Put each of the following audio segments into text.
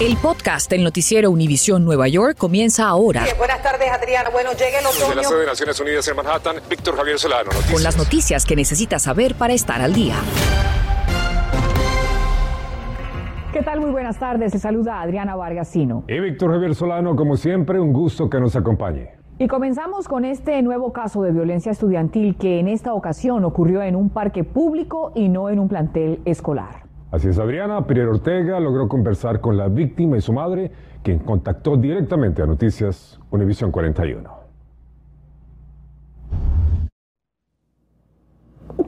El podcast del noticiero Univisión Nueva York comienza ahora. buenas tardes, Adriana. Bueno, llega el otoño. Desde la sede de Naciones Unidas en Manhattan, Víctor Javier Solano. Noticias. Con las noticias que necesitas saber para estar al día. ¿Qué tal? Muy buenas tardes. Se saluda Adriana Vargasino. Y Víctor Javier Solano, como siempre, un gusto que nos acompañe. Y comenzamos con este nuevo caso de violencia estudiantil que en esta ocasión ocurrió en un parque público y no en un plantel escolar. Así es, Adriana. Pierre Ortega logró conversar con la víctima y su madre, quien contactó directamente a Noticias Univisión 41.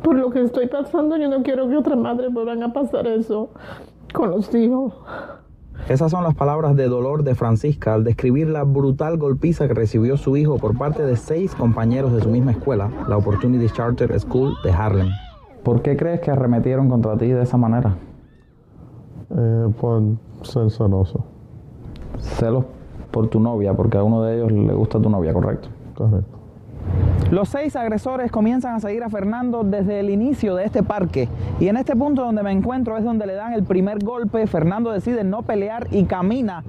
Por lo que estoy pasando, yo no quiero que otras madres vuelvan a pasar eso con los hijos. Esas son las palabras de dolor de Francisca al describir la brutal golpiza que recibió su hijo por parte de seis compañeros de su misma escuela, la Opportunity Charter School de Harlem. ¿Por qué crees que arremetieron contra ti de esa manera? Eh, por ser celoso. Celos por tu novia, porque a uno de ellos le gusta tu novia, ¿correcto? Correcto. Los seis agresores comienzan a seguir a Fernando desde el inicio de este parque y en este punto donde me encuentro es donde le dan el primer golpe, Fernando decide no pelear y camina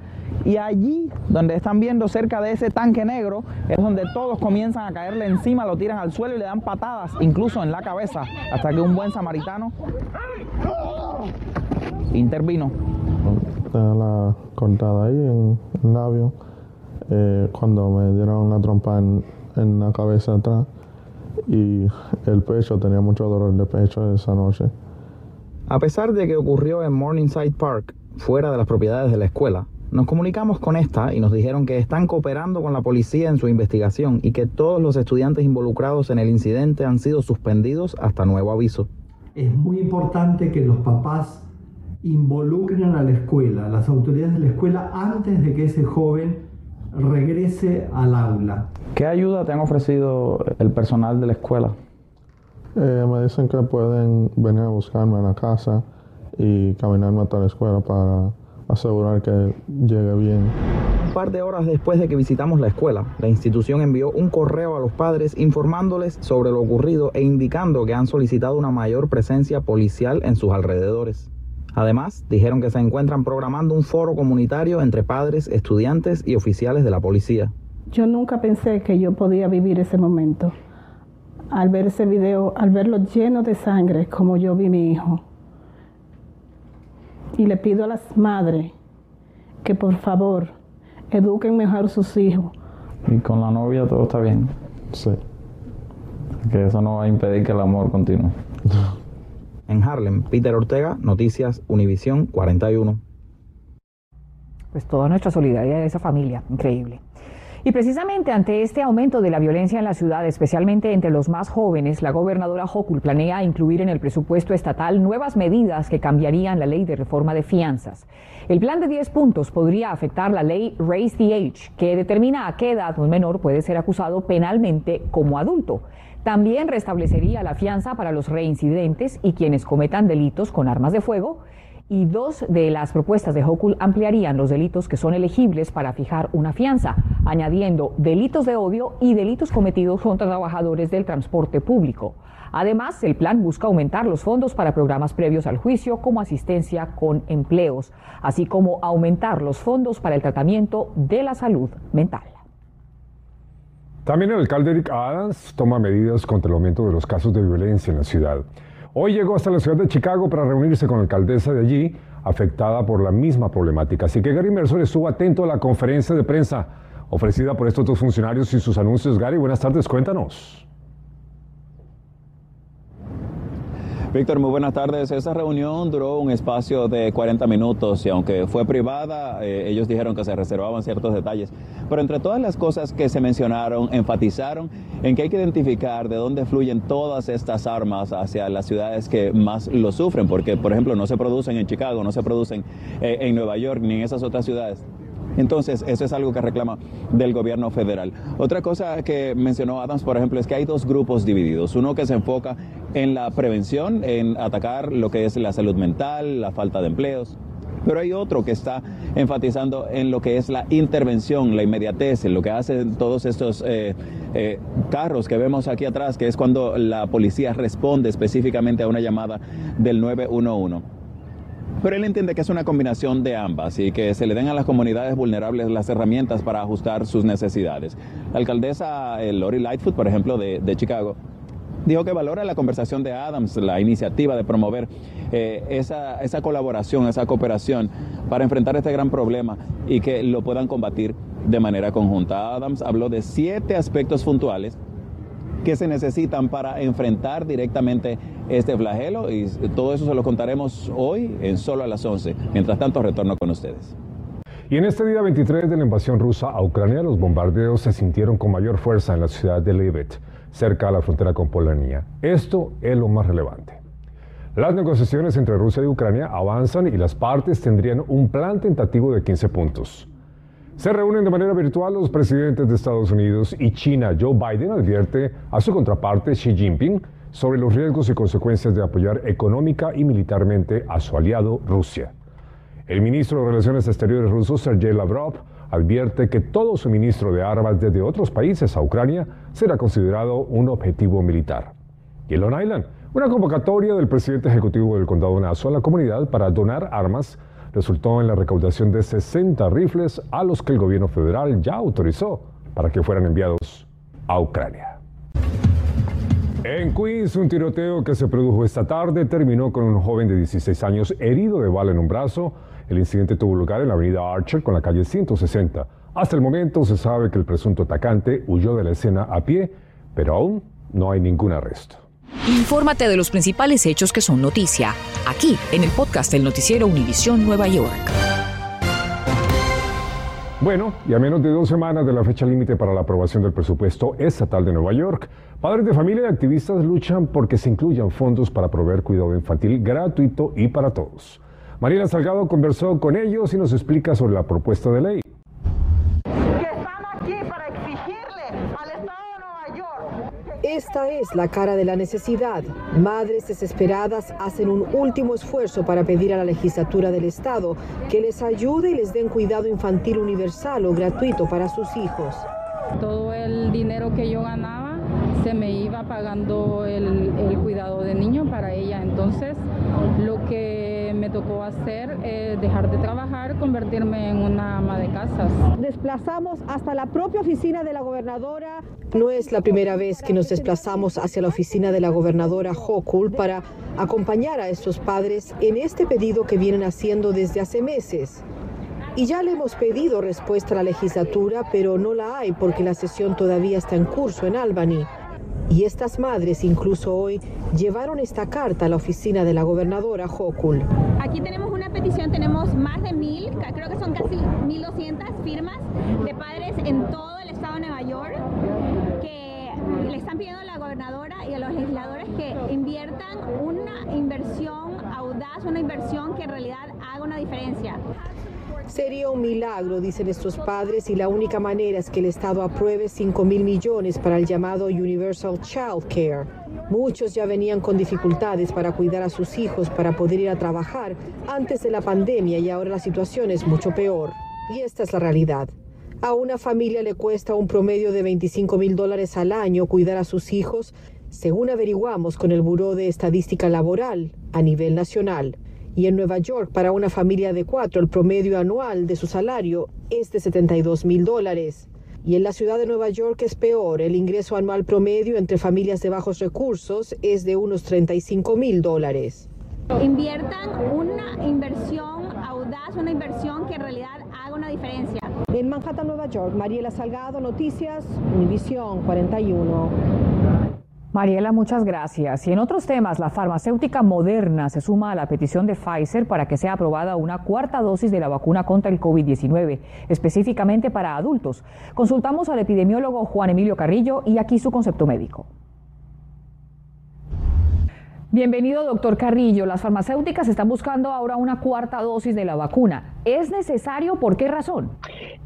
y allí donde están viendo cerca de ese tanque negro es donde todos comienzan a caerle encima, lo tiran al suelo y le dan patadas, incluso en la cabeza, hasta que un buen samaritano intervino. Tenía la cortada ahí en el labio. Eh, cuando me dieron una trompa en, en la cabeza atrás y el pecho, tenía mucho dolor de pecho esa noche. A pesar de que ocurrió en Morningside Park, fuera de las propiedades de la escuela, nos comunicamos con esta y nos dijeron que están cooperando con la policía en su investigación y que todos los estudiantes involucrados en el incidente han sido suspendidos hasta nuevo aviso. Es muy importante que los papás involucren a la escuela, a las autoridades de la escuela, antes de que ese joven regrese al aula. ¿Qué ayuda te han ofrecido el personal de la escuela? Eh, me dicen que pueden venir a buscarme a la casa y caminarme hasta la escuela para asegurar que llegue bien. Un par de horas después de que visitamos la escuela, la institución envió un correo a los padres informándoles sobre lo ocurrido e indicando que han solicitado una mayor presencia policial en sus alrededores. Además, dijeron que se encuentran programando un foro comunitario entre padres, estudiantes y oficiales de la policía. Yo nunca pensé que yo podía vivir ese momento. Al ver ese video, al verlo lleno de sangre, como yo vi mi hijo. Y le pido a las madres que por favor eduquen mejor a sus hijos. Y con la novia todo está bien. Sí. Que eso no va a impedir que el amor continúe. En Harlem, Peter Ortega, Noticias Univisión 41. Pues toda nuestra solidaridad de esa familia, increíble. Y precisamente ante este aumento de la violencia en la ciudad, especialmente entre los más jóvenes, la gobernadora Hochul planea incluir en el presupuesto estatal nuevas medidas que cambiarían la ley de reforma de fianzas. El plan de 10 puntos podría afectar la ley Raise the Age, que determina a qué edad un menor puede ser acusado penalmente como adulto. También restablecería la fianza para los reincidentes y quienes cometan delitos con armas de fuego. Y dos de las propuestas de Hochul ampliarían los delitos que son elegibles para fijar una fianza, añadiendo delitos de odio y delitos cometidos contra trabajadores del transporte público. Además, el plan busca aumentar los fondos para programas previos al juicio como asistencia con empleos, así como aumentar los fondos para el tratamiento de la salud mental. También el alcalde Eric Adams toma medidas contra el aumento de los casos de violencia en la ciudad. Hoy llegó hasta la ciudad de Chicago para reunirse con la alcaldesa de allí, afectada por la misma problemática. Así que Gary Mercer estuvo atento a la conferencia de prensa ofrecida por estos dos funcionarios y sus anuncios. Gary, buenas tardes, cuéntanos. Víctor, muy buenas tardes. Esa reunión duró un espacio de 40 minutos y aunque fue privada, eh, ellos dijeron que se reservaban ciertos detalles. Pero entre todas las cosas que se mencionaron, enfatizaron en que hay que identificar de dónde fluyen todas estas armas hacia las ciudades que más lo sufren, porque por ejemplo no se producen en Chicago, no se producen eh, en Nueva York ni en esas otras ciudades. Entonces, eso es algo que reclama del gobierno federal. Otra cosa que mencionó Adams, por ejemplo, es que hay dos grupos divididos. Uno que se enfoca en la prevención, en atacar lo que es la salud mental, la falta de empleos. Pero hay otro que está enfatizando en lo que es la intervención, la inmediatez, en lo que hacen todos estos eh, eh, carros que vemos aquí atrás, que es cuando la policía responde específicamente a una llamada del 911. pero él entiende que es una combinación de ambas y que se le den a las comunidades vulnerables las herramientas para ajustar sus necesidades. La alcaldesa eh, Lori Lightfoot, por ejemplo, de, Chicago, dijo que valora la conversación de Adams, la iniciativa de promover eh, esa, esa, colaboración, esa cooperación para enfrentar este gran problema y que lo puedan combatir de manera conjunta. Adams habló de siete aspectos puntuales que se necesitan para enfrentar directamente este flagelo y todo eso se lo contaremos hoy en solo a las 11. Mientras tanto, retorno con ustedes. Y en este día 23 de la invasión rusa a Ucrania, los bombardeos se sintieron con mayor fuerza en la ciudad de Livet, cerca a la frontera con Polonia. Esto es lo más relevante. Las negociaciones entre Rusia y Ucrania avanzan y las partes tendrían un plan tentativo de 15 puntos. Se reúnen de manera virtual los presidentes de Estados Unidos y China. Joe Biden advierte a su contraparte Xi Jinping sobre los riesgos y consecuencias de apoyar económica y militarmente a su aliado Rusia. El ministro de Relaciones Exteriores ruso, Sergei Lavrov, advierte que todo suministro de armas desde otros países a Ucrania será considerado un objetivo militar. Y en Long Island, una convocatoria del presidente ejecutivo del condado Nassau a la comunidad para donar armas resultó en la recaudación de 60 rifles a los que el gobierno federal ya autorizó para que fueran enviados a Ucrania. En Queens, un tiroteo que se produjo esta tarde terminó con un joven de 16 años herido de bala en un brazo. El incidente tuvo lugar en la avenida Archer con la calle 160. Hasta el momento se sabe que el presunto atacante huyó de la escena a pie, pero aún no hay ningún arresto. Infórmate de los principales hechos que son noticia, aquí en el podcast del noticiero Univisión Nueva York. Bueno, y a menos de dos semanas de la fecha límite para la aprobación del presupuesto estatal de Nueva York, padres de familia y activistas luchan porque se incluyan fondos para proveer cuidado infantil gratuito y para todos. Mariela Salgado conversó con ellos y nos explica sobre la propuesta de ley. Esta es la cara de la necesidad. Madres desesperadas hacen un último esfuerzo para pedir a la legislatura del Estado que les ayude y les den cuidado infantil universal o gratuito para sus hijos. Todo el dinero que yo ganaba se me iba pagando el, el cuidado de niño para ella. Entonces, lo que tocó hacer eh, dejar de trabajar, convertirme en una ama de casas. Desplazamos hasta la propia oficina de la gobernadora. No es la primera vez que nos desplazamos hacia la oficina de la gobernadora Hochul para acompañar a estos padres en este pedido que vienen haciendo desde hace meses. Y ya le hemos pedido respuesta a la legislatura, pero no la hay porque la sesión todavía está en curso en Albany. Y estas madres, incluso hoy, llevaron esta carta a la oficina de la gobernadora Hochul. Aquí tenemos una petición, tenemos más de mil, creo que son casi 1.200 firmas de padres en todo el estado de Nueva York que le están pidiendo a la gobernadora y a los legisladores que inviertan una inversión audaz, una inversión que en realidad haga una diferencia. Sería un milagro, dicen estos padres, y la única manera es que el Estado apruebe 5 mil millones para el llamado Universal Child Care. Muchos ya venían con dificultades para cuidar a sus hijos para poder ir a trabajar antes de la pandemia y ahora la situación es mucho peor. Y esta es la realidad. A una familia le cuesta un promedio de 25 mil dólares al año cuidar a sus hijos, según averiguamos con el Buró de Estadística Laboral a nivel nacional y en Nueva York para una familia de cuatro el promedio anual de su salario es de 72 mil dólares. Y en la ciudad de Nueva York es peor, el ingreso anual promedio entre familias de bajos recursos es de unos 35 mil dólares. Inviertan una inversión audaz, una inversión que en realidad haga una diferencia. En Manhattan, Nueva York, Mariela Salgado, Noticias, Univisión 41. Mariela, muchas gracias. Y en otros temas, la farmacéutica Moderna se suma a la petición de Pfizer para que sea aprobada una cuarta dosis de la vacuna contra el COVID-19, específicamente para adultos. Consultamos al epidemiólogo Juan Emilio Carrillo y aquí su concepto médico. Bienvenido, doctor Carrillo. Las farmacéuticas están buscando ahora una cuarta dosis de la vacuna. ¿Es necesario? ¿Por qué razón?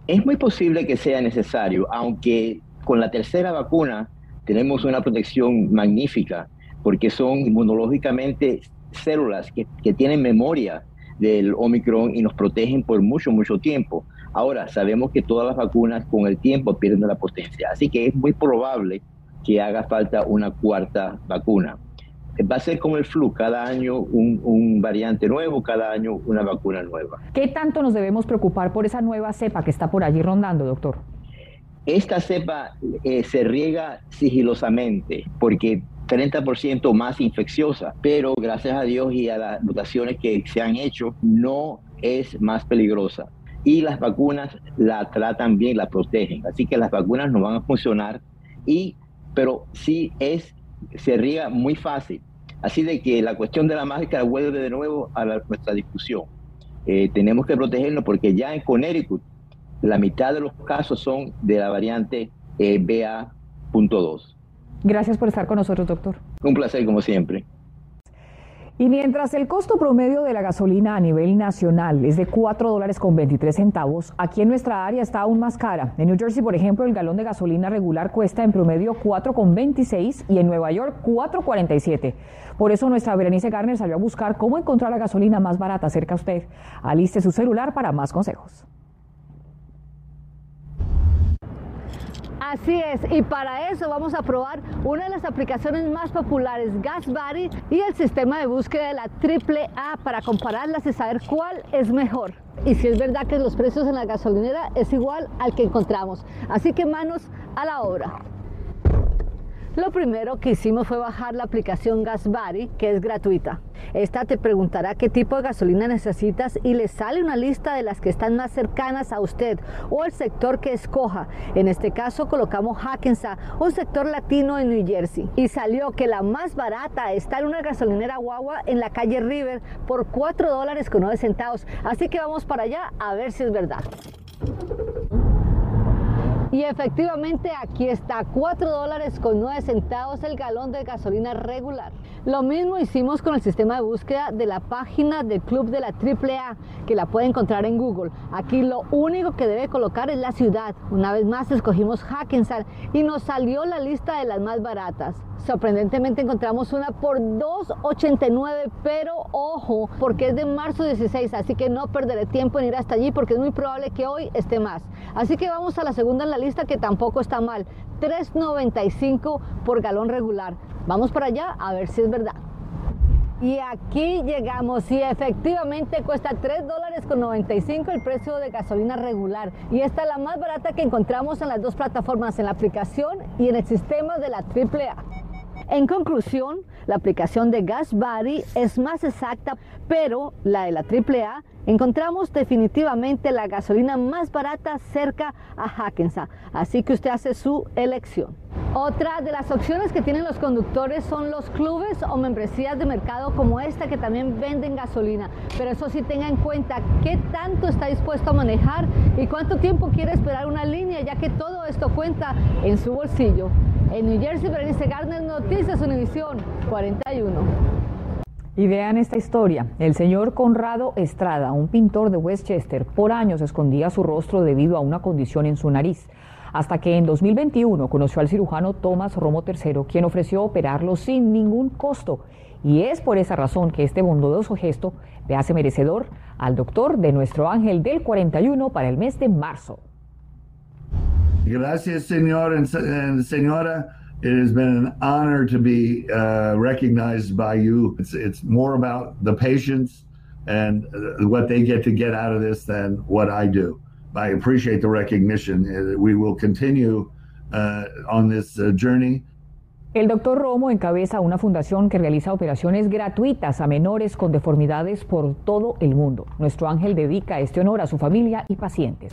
Es muy posible que sea necesario, aunque con la tercera vacuna tenemos una protección magnífica porque son inmunológicamente células que, tienen memoria del Omicron y nos protegen por mucho, mucho tiempo. Ahora, sabemos que todas las vacunas con el tiempo pierden la potencia, así que es muy probable que haga falta una cuarta vacuna. va a ser como el flu, cada año un, variante nuevo, cada año una vacuna nueva. ¿Qué tanto nos debemos preocupar por esa nueva cepa que está por allí rondando, doctor? Esta cepa eh, se riega sigilosamente porque 30% más infecciosa, pero gracias a Dios y a las mutaciones que se han hecho, no es más peligrosa. Y las vacunas la tratan bien, la protegen. Así que las vacunas no van a funcionar, y, pero sí es, se riega muy fácil. Así de que la cuestión de la máscara vuelve de nuevo a nuestra discusión. Eh, tenemos que protegernos porque ya en Connecticut la mitad de los casos son de la variante eh, BA.2. Gracias por estar con nosotros, doctor. Un placer, como siempre. Y mientras el costo promedio de la gasolina a nivel nacional es de 4 dólares con 23 centavos, aquí en nuestra área está aún más cara. En New Jersey, por ejemplo, el galón de gasolina regular cuesta en promedio 4,26 y en Nueva York 4,47. Por eso nuestra Berenice Garner salió a buscar cómo encontrar la gasolina más barata cerca a usted. Aliste su celular para más consejos. Así es, y para eso vamos a probar una de las aplicaciones más populares, GasBuddy, y el sistema de búsqueda de la AAA para compararlas y saber cuál es mejor. Y si es verdad que los precios en la gasolinera es igual al que encontramos. Así que manos a la obra. Lo primero que hicimos fue bajar la aplicación GasBuddy, que es gratuita. Esta te preguntará qué tipo de gasolina necesitas y le sale una lista de las que están más cercanas a usted o el sector que escoja. En este caso colocamos Hackensack, un sector latino en New Jersey. Y salió que la más barata está en una gasolinera guagua en la calle River por 4 dólares con 9 centavos. Así que vamos para allá a ver si es verdad. Y efectivamente aquí está, 4 dólares con 9 centavos el galón de gasolina regular. Lo mismo hicimos con el sistema de búsqueda de la página del club de la AAA, que la puede encontrar en Google. Aquí lo único que debe colocar es la ciudad. Una vez más escogimos Hackensack y nos salió la lista de las más baratas. Sorprendentemente encontramos una por 2.89, pero ojo, porque es de marzo 16, así que no perderé tiempo en ir hasta allí porque es muy probable que hoy esté más. Así que vamos a la segunda en la lista que tampoco está mal, 3.95 por galón regular. Vamos para allá a ver si es verdad. Y aquí llegamos y efectivamente cuesta 3 dólares con 95 el precio de gasolina regular. Y esta es la más barata que encontramos en las dos plataformas, en la aplicación y en el sistema de la AAA. En conclusión, la aplicación de GasBuddy es más exacta, pero la de la AAA encontramos definitivamente la gasolina más barata cerca a Hackensack, así que usted hace su elección. Otra de las opciones que tienen los conductores son los clubes o membresías de mercado como esta que también venden gasolina. Pero eso sí tenga en cuenta qué tanto está dispuesto a manejar y cuánto tiempo quiere esperar una línea, ya que todo esto cuenta en su bolsillo. En New Jersey, Berenice Garner, Noticias Univisión 41. Y vean esta historia. El señor Conrado Estrada, un pintor de Westchester, por años escondía su rostro debido a una condición en su nariz hasta que en 2021 conoció al cirujano Thomas Romo III, quien ofreció operarlo sin ningún costo. Y es por esa razón que este bondadoso gesto le hace merecedor al doctor de nuestro ángel del 41 para el mes de marzo. Gracias, señor and, señora. It has been an honor to be uh, recognized by you. It's, it's more about the patients and uh, what they get to get out of this than what I do. I appreciate the recognition. Uh, we will continue uh, on this uh, journey. El doctor Romo encabeza una fundación que realiza operaciones gratuitas a menores con deformidades por todo el mundo. Nuestro ángel dedica este honor a su familia y pacientes.